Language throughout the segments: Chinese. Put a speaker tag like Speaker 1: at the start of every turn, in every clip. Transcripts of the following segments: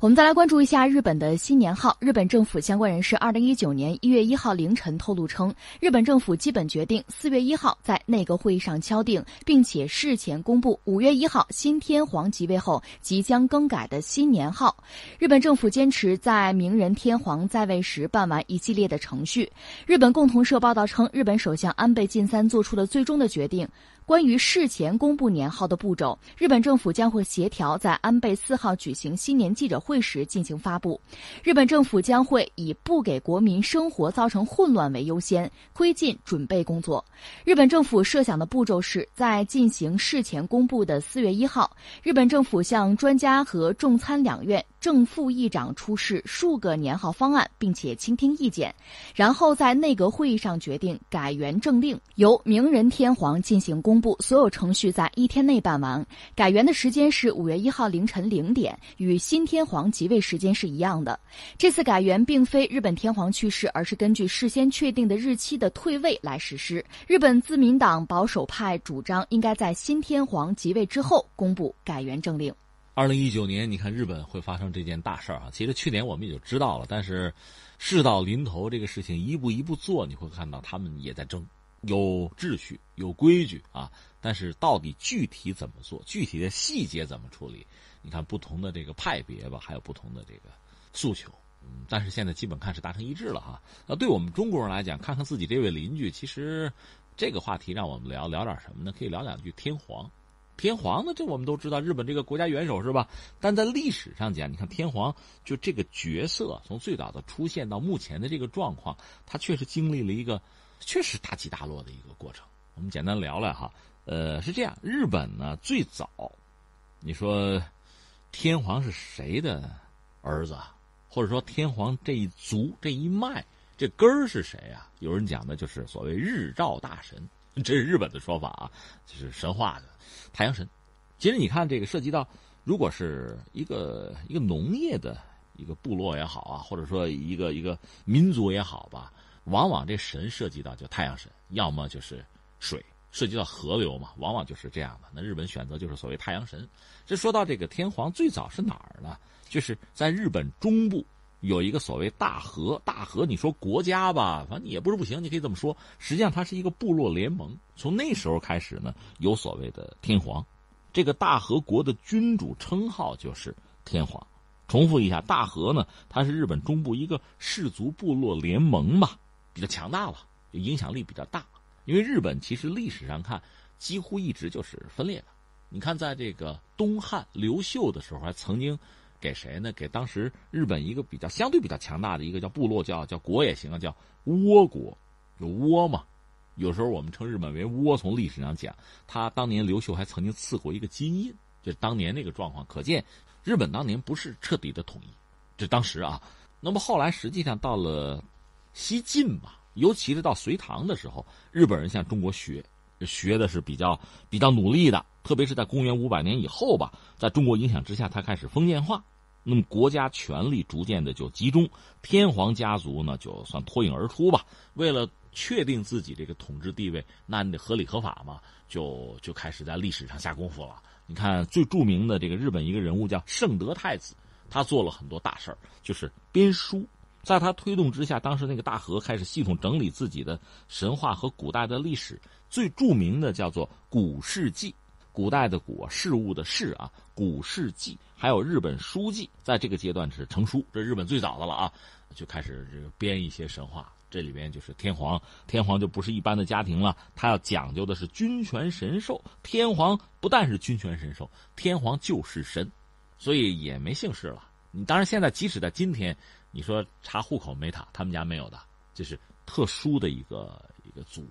Speaker 1: 我们再来关注一下日本的新年号。日本政府相关人士二零一九年一月一号凌晨透露称，日本政府基本决定四月一号在内阁会议上敲定，并且事前公布五月一号新天皇即位后即将更改的新年号。日本政府坚持在明仁天皇在位时办完一系列的程序。日本共同社报道称，日本首相安倍晋三做出了最终的决定。关于事前公布年号的步骤，日本政府将会协调在安倍四号举行新年记者会时进行发布。日本政府将会以不给国民生活造成混乱为优先，推进准备工作。日本政府设想的步骤是在进行事前公布的四月一号，日本政府向专家和众参两院正副议长出示数个年号方案，并且倾听意见，然后在内阁会议上决定改元政令，由明仁天皇进行公。布所有程序在一天内办完，改元的时间是五月一号凌晨零点，与新天皇即位时间是一样的。这次改元并非日本天皇去世，而是根据事先确定的日期的退位来实施。日本自民党保守派主张应该在新天皇即位之后公布改元政令。
Speaker 2: 二零一九年，你看日本会发生这件大事儿啊？其实去年我们也就知道了，但是事到临头，这个事情一步一步做，你会看到他们也在争。有秩序、有规矩啊，但是到底具体怎么做，具体的细节怎么处理？你看不同的这个派别吧，还有不同的这个诉求。嗯，但是现在基本看是达成一致了哈。那对我们中国人来讲，看看自己这位邻居，其实这个话题让我们聊聊点什么呢？可以聊两句天皇。天皇呢，这我们都知道，日本这个国家元首是吧？但在历史上讲，你看天皇就这个角色，从最早的出现到目前的这个状况，他确实经历了一个。确实大起大落的一个过程。我们简单聊聊哈，呃，是这样，日本呢最早，你说天皇是谁的儿子，或者说天皇这一族这一脉这根儿是谁啊？有人讲的就是所谓日照大神，这是日本的说法啊，就是神话的太阳神。其实你看这个涉及到，如果是一个一个农业的一个部落也好啊，或者说一个一个民族也好吧。往往这神涉及到就太阳神，要么就是水，涉及到河流嘛，往往就是这样的。那日本选择就是所谓太阳神。这说到这个天皇最早是哪儿呢？就是在日本中部有一个所谓大和，大和你说国家吧，反正也不是不行，你可以这么说。实际上它是一个部落联盟。从那时候开始呢，有所谓的天皇，这个大和国的君主称号就是天皇。重复一下，大和呢，它是日本中部一个氏族部落联盟吧。比较强大了，影响力比较大。因为日本其实历史上看，几乎一直就是分裂的。你看，在这个东汉刘秀的时候，还曾经给谁呢？给当时日本一个比较相对比较强大的一个叫部落，叫叫国也行啊，叫倭国，有倭嘛。有时候我们称日本为倭。从历史上讲，他当年刘秀还曾经赐过一个金印，就是当年那个状况，可见日本当年不是彻底的统一。这当时啊，那么后来实际上到了。西晋嘛，尤其是到隋唐的时候，日本人向中国学，学的是比较比较努力的。特别是在公元五百年以后吧，在中国影响之下，他开始封建化，那么国家权力逐渐的就集中，天皇家族呢就算脱颖而出吧。为了确定自己这个统治地位，那你得合理合法嘛，就就开始在历史上下功夫了。你看最著名的这个日本一个人物叫圣德太子，他做了很多大事儿就是编书。在他推动之下，当时那个大和开始系统整理自己的神话和古代的历史，最著名的叫做《古世纪》，古代的古事物的事啊，《古世纪》，还有日本书记，在这个阶段是成书，这日本最早的了啊，就开始这个编一些神话，这里边就是天皇，天皇就不是一般的家庭了，他要讲究的是君权神授，天皇不但是君权神授，天皇就是神，所以也没姓氏了。你当然现在即使在今天。你说查户口没他，他们家没有的，这是特殊的一个一个族，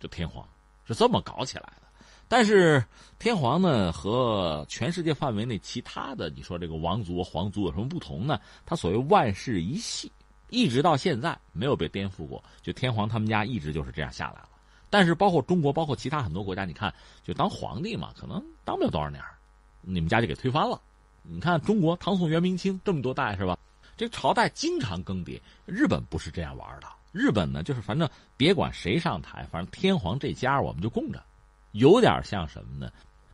Speaker 2: 这天皇是这么搞起来的。但是天皇呢和全世界范围内其他的，你说这个王族皇族有什么不同呢？他所谓万世一系，一直到现在没有被颠覆过。就天皇他们家一直就是这样下来了。但是包括中国，包括其他很多国家，你看就当皇帝嘛，可能当不了多少年，你们家就给推翻了。你看中国唐宋元明清这么多代是吧？这朝代经常更迭，日本不是这样玩的。日本呢，就是反正别管谁上台，反正天皇这家我们就供着，有点像什么呢？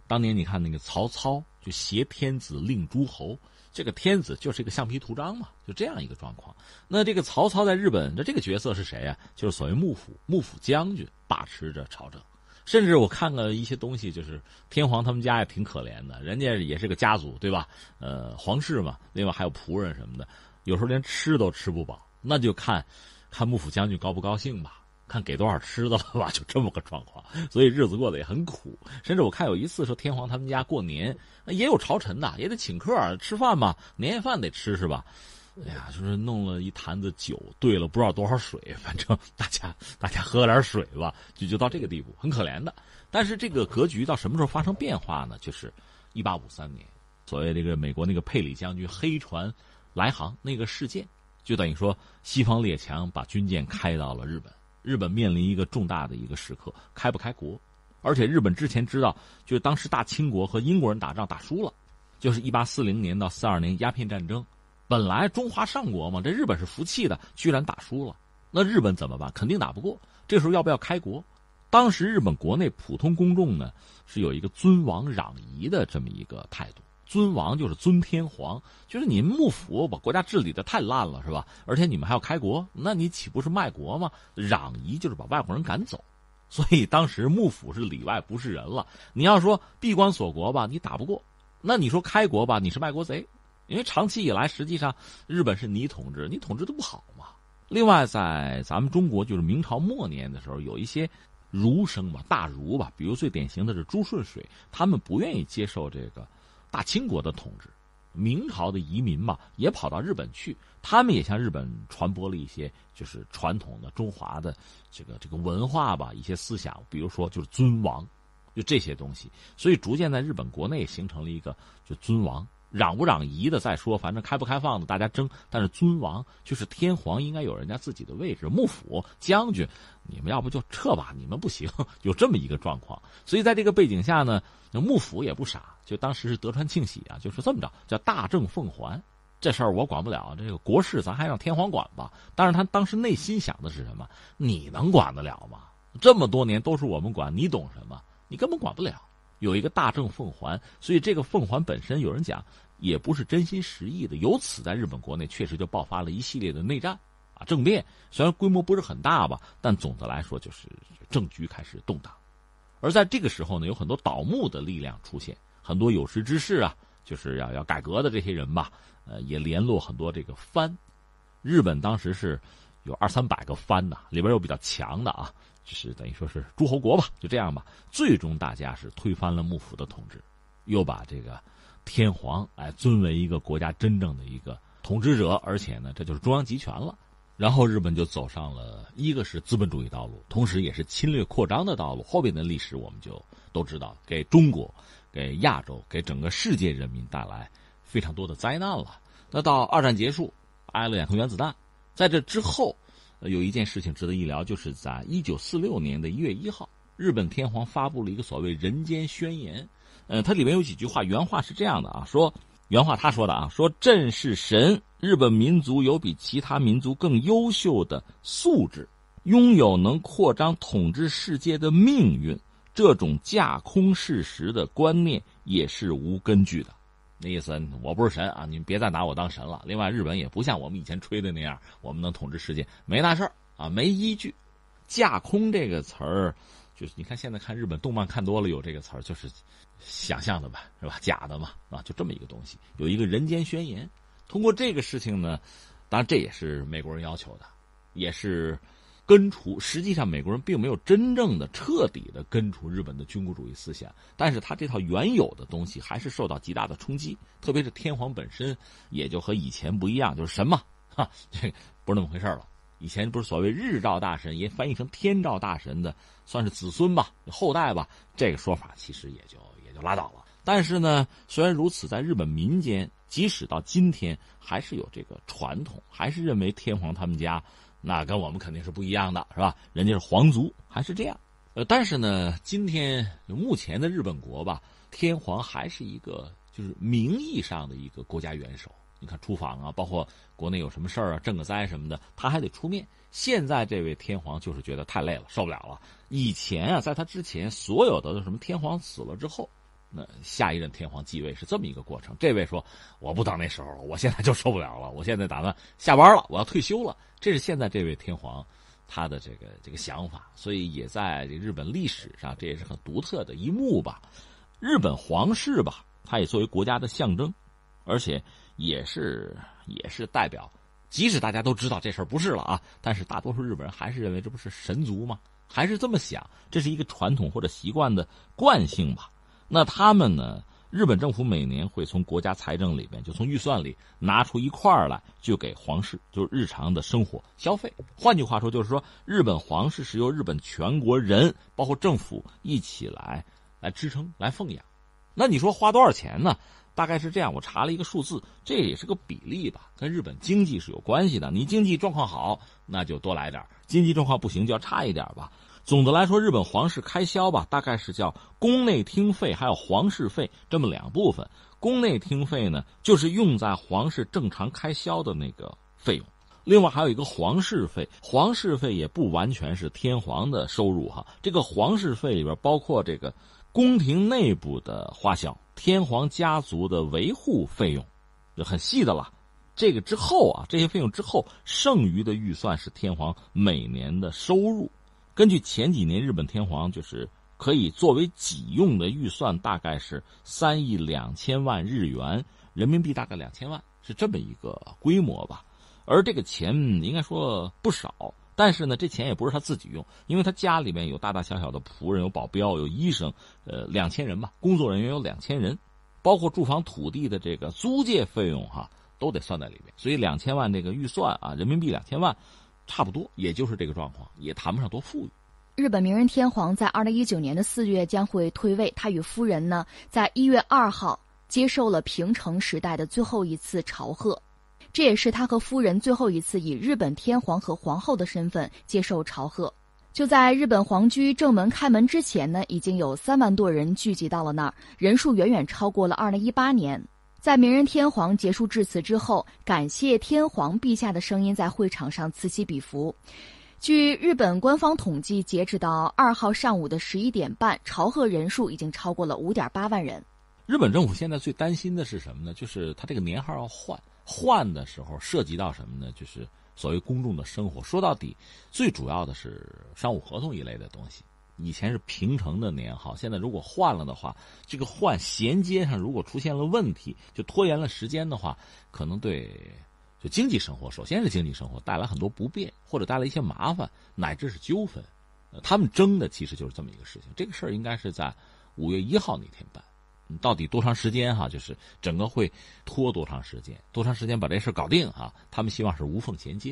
Speaker 2: 当年你看那个曹操就挟天子令诸侯，这个天子就是一个橡皮图章嘛，就这样一个状况。那这个曹操在日本的这个角色是谁呀？就是所谓幕府，幕府将军把持着朝政。甚至我看了一些东西，就是天皇他们家也挺可怜的，人家也是个家族，对吧？呃，皇室嘛，另外还有仆人什么的，有时候连吃都吃不饱，那就看，看幕府将军高不高兴吧，看给多少吃的了吧，就这么个状况，所以日子过得也很苦。甚至我看有一次说天皇他们家过年，也有朝臣的，也得请客吃饭嘛，年夜饭得吃是吧？哎呀，就是弄了一坛子酒，兑了不知道多少水，反正大家大家喝点水吧，就就到这个地步，很可怜的。但是这个格局到什么时候发生变化呢？就是一八五三年，所谓这个美国那个佩里将军黑船来航那个事件，就等于说西方列强把军舰开到了日本，日本面临一个重大的一个时刻，开不开国？而且日本之前知道，就是当时大清国和英国人打仗打输了，就是一八四零年到四二年鸦片战争。本来中华上国嘛，这日本是服气的，居然打输了，那日本怎么办？肯定打不过。这时候要不要开国？当时日本国内普通公众呢是有一个尊王攘夷的这么一个态度。尊王就是尊天皇，就是你们幕府把国家治理的太烂了，是吧？而且你们还要开国，那你岂不是卖国吗？攘夷就是把外国人赶走，所以当时幕府是里外不是人了。你要说闭关锁国吧，你打不过；那你说开国吧，你是卖国贼。因为长期以来，实际上日本是你统治，你统治的不好嘛。另外，在咱们中国，就是明朝末年的时候，有一些儒生吧，大儒吧，比如最典型的是朱顺水，他们不愿意接受这个大清国的统治。明朝的移民嘛，也跑到日本去，他们也向日本传播了一些就是传统的中华的这个这个文化吧，一些思想，比如说就是尊王，就这些东西，所以逐渐在日本国内形成了一个就尊王。攘不攘夷的再说，反正开不开放的大家争。但是尊王就是天皇，应该有人家自己的位置。幕府将军，你们要不就撤吧，你们不行，有这么一个状况。所以在这个背景下呢，那幕府也不傻，就当时是德川庆喜啊，就是这么着，叫大政奉还。这事儿我管不了，这个国事咱还让天皇管吧。但是他当时内心想的是什么？你能管得了吗？这么多年都是我们管，你懂什么？你根本管不了。有一个大政奉还，所以这个奉还本身，有人讲也不是真心实意的。由此，在日本国内确实就爆发了一系列的内战啊政变。虽然规模不是很大吧，但总的来说就是政局开始动荡。而在这个时候呢，有很多倒幕的力量出现，很多有识之士啊，就是要要改革的这些人吧，呃，也联络很多这个藩。日本当时是有二三百个藩呐，里边有比较强的啊。就是等于说是诸侯国吧，就这样吧。最终大家是推翻了幕府的统治，又把这个天皇哎尊为一个国家真正的一个统治者，而且呢，这就是中央集权了。然后日本就走上了一个是资本主义道路，同时也是侵略扩张的道路。后边的历史我们就都知道，给中国、给亚洲、给整个世界人民带来非常多的灾难了。那到二战结束，挨了两颗原子弹，在这之后。有一件事情值得一聊，就是在一九四六年的一月一号，日本天皇发布了一个所谓人间宣言。呃，它里面有几句话，原话是这样的啊，说原话他说的啊，说朕是神，日本民族有比其他民族更优秀的素质，拥有能扩张统治世界的命运，这种架空事实的观念也是无根据的。那意思，我不是神啊！你们别再拿我当神了。另外，日本也不像我们以前吹的那样，我们能统治世界，没那事儿啊，没依据。架空这个词儿，就是你看现在看日本动漫看多了，有这个词儿，就是想象的吧，是吧？假的嘛，啊，就这么一个东西。有一个人间宣言，通过这个事情呢，当然这也是美国人要求的，也是。根除，实际上美国人并没有真正的、彻底的根除日本的军国主义思想，但是他这套原有的东西还是受到极大的冲击，特别是天皇本身也就和以前不一样，就是神嘛，哈，这不是那么回事了。以前不是所谓日照大神，也翻译成天照大神的，算是子孙吧、后代吧，这个说法其实也就也就拉倒了。但是呢，虽然如此，在日本民间，即使到今天，还是有这个传统，还是认为天皇他们家。那跟我们肯定是不一样的，是吧？人家是皇族，还是这样。呃，但是呢，今天目前的日本国吧，天皇还是一个就是名义上的一个国家元首。你看出访啊，包括国内有什么事儿啊，赈个灾什么的，他还得出面。现在这位天皇就是觉得太累了，受不了了。以前啊，在他之前，所有的什么天皇死了之后，那下一任天皇继位是这么一个过程。这位说：“我不等那时候了，我现在就受不了了，我现在打算下班了，我要退休了。”这是现在这位天皇他的这个这个想法，所以也在日本历史上，这也是很独特的一幕吧。日本皇室吧，它也作为国家的象征，而且也是也是代表。即使大家都知道这事儿不是了啊，但是大多数日本人还是认为这不是神族吗？还是这么想，这是一个传统或者习惯的惯性吧。那他们呢？日本政府每年会从国家财政里边，就从预算里拿出一块儿来，就给皇室，就是日常的生活消费。换句话说，就是说日本皇室是由日本全国人，包括政府一起来来支撑、来奉养。那你说花多少钱呢？大概是这样，我查了一个数字，这也是个比例吧，跟日本经济是有关系的。你经济状况好，那就多来点；经济状况不行，就要差一点吧。总的来说，日本皇室开销吧，大概是叫宫内厅费还有皇室费这么两部分。宫内厅费呢，就是用在皇室正常开销的那个费用。另外还有一个皇室费，皇室费也不完全是天皇的收入哈。这个皇室费里边包括这个宫廷内部的花销、天皇家族的维护费用，就很细的了。这个之后啊，这些费用之后剩余的预算是天皇每年的收入。根据前几年日本天皇就是可以作为己用的预算，大概是三亿两千万日元，人民币大概两千万，是这么一个规模吧。而这个钱应该说不少，但是呢，这钱也不是他自己用，因为他家里面有大大小小的仆人、有保镖、有医生，呃，两千人吧，工作人员有两千人，包括住房土地的这个租借费用哈，都得算在里面。所以两千万这个预算啊，人民币两千万。差不多，也就是这个状况，也谈不上多富裕。
Speaker 1: 日本明仁天皇在二零一九年的四月将会退位，他与夫人呢，在一月二号接受了平成时代的最后一次朝贺，这也是他和夫人最后一次以日本天皇和皇后的身份接受朝贺。就在日本皇居正门开门之前呢，已经有三万多人聚集到了那儿，人数远远超过了二零一八年。在明仁天皇结束致辞之后，感谢天皇陛下的声音在会场上此起彼伏。据日本官方统计，截止到二号上午的十一点半，朝贺人数已经超过了五点八万人。
Speaker 2: 日本政府现在最担心的是什么呢？就是他这个年号要换，换的时候涉及到什么呢？就是所谓公众的生活。说到底，最主要的是商务合同一类的东西。以前是平成的年号，现在如果换了的话，这个换衔接上如果出现了问题，就拖延了时间的话，可能对就经济生活，首先是经济生活带来很多不便，或者带来一些麻烦，乃至是纠纷。他们争的其实就是这么一个事情。这个事儿应该是在五月一号那天办，到底多长时间哈？就是整个会拖多长时间？多长时间把这事搞定哈？他们希望是无缝衔接。